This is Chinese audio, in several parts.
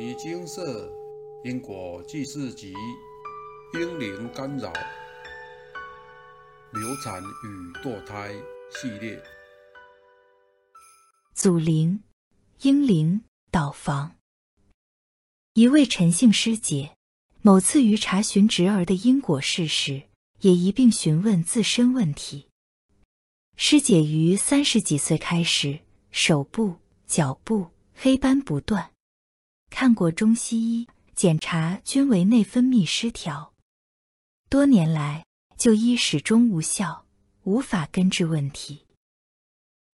尼精舍因果记事集：婴灵干扰、流产与堕胎系列。祖灵、婴灵导房。一位陈姓师姐，某次于查询侄儿的因果事时，也一并询问自身问题。师姐于三十几岁开始，手部、脚部黑斑不断，看过中西医检查均为内分泌失调，多年来就医始终无效，无法根治问题。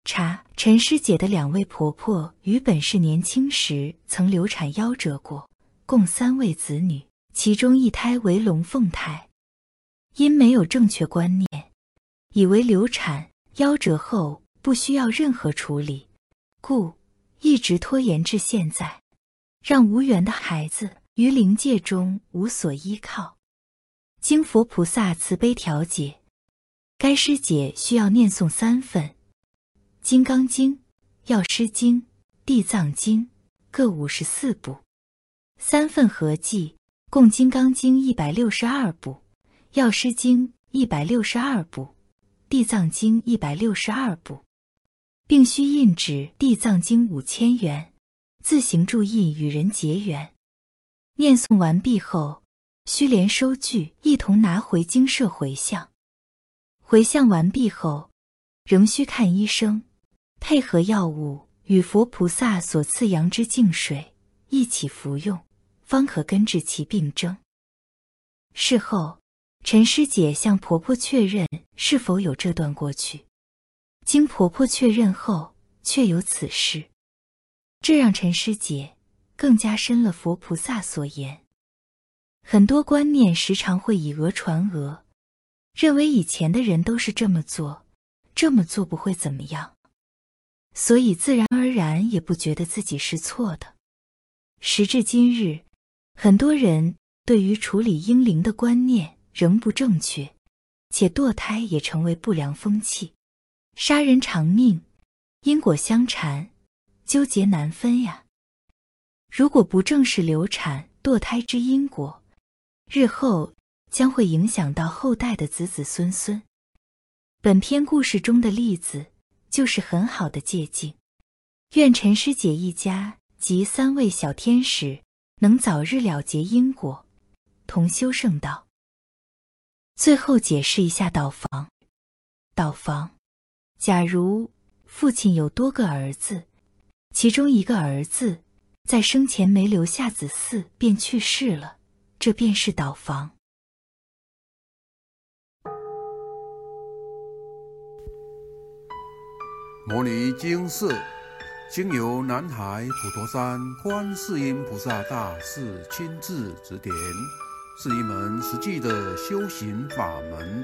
查陈师姐的两位婆婆于本是年轻时曾流产夭折过，共三位子女，其中一胎为龙凤胎，因没有正确观念，以为流产夭折后不需要任何处理，故一直拖延至现在，让无缘的孩子于灵界中无所依靠。经佛菩萨慈悲调解，该师姐需要念诵三份。《金刚经》《药师经》《地藏经》各五十四部，三份合计共《金刚经》一百六十二部，《药师经》一百六十二部，《地藏经》一百六十二部，并需印纸《地藏经》五千元，自行注意与人结缘。念诵完毕后，需连收据一同拿回精舍回向。回向完毕后，仍需看医生。配合药物与佛菩萨所赐阳之净水一起服用，方可根治其病症。事后，陈师姐向婆婆确认是否有这段过去，经婆婆确认后，确有此事，这让陈师姐更加深了佛菩萨所言。很多观念时常会以讹传讹，认为以前的人都是这么做，这么做不会怎么样。所以自然而然也不觉得自己是错的。时至今日，很多人对于处理婴灵的观念仍不正确，且堕胎也成为不良风气，杀人偿命，因果相缠，纠结难分呀。如果不正视流产、堕胎之因果，日后将会影响到后代的子子孙孙。本篇故事中的例子。就是很好的借鉴。愿陈师姐一家及三位小天使能早日了结因果，同修圣道。最后解释一下导房。导房，假如父亲有多个儿子，其中一个儿子在生前没留下子嗣便去世了，这便是倒房。摩尼经寺经由南海普陀山观世音菩萨大士亲自指点，是一门实际的修行法门，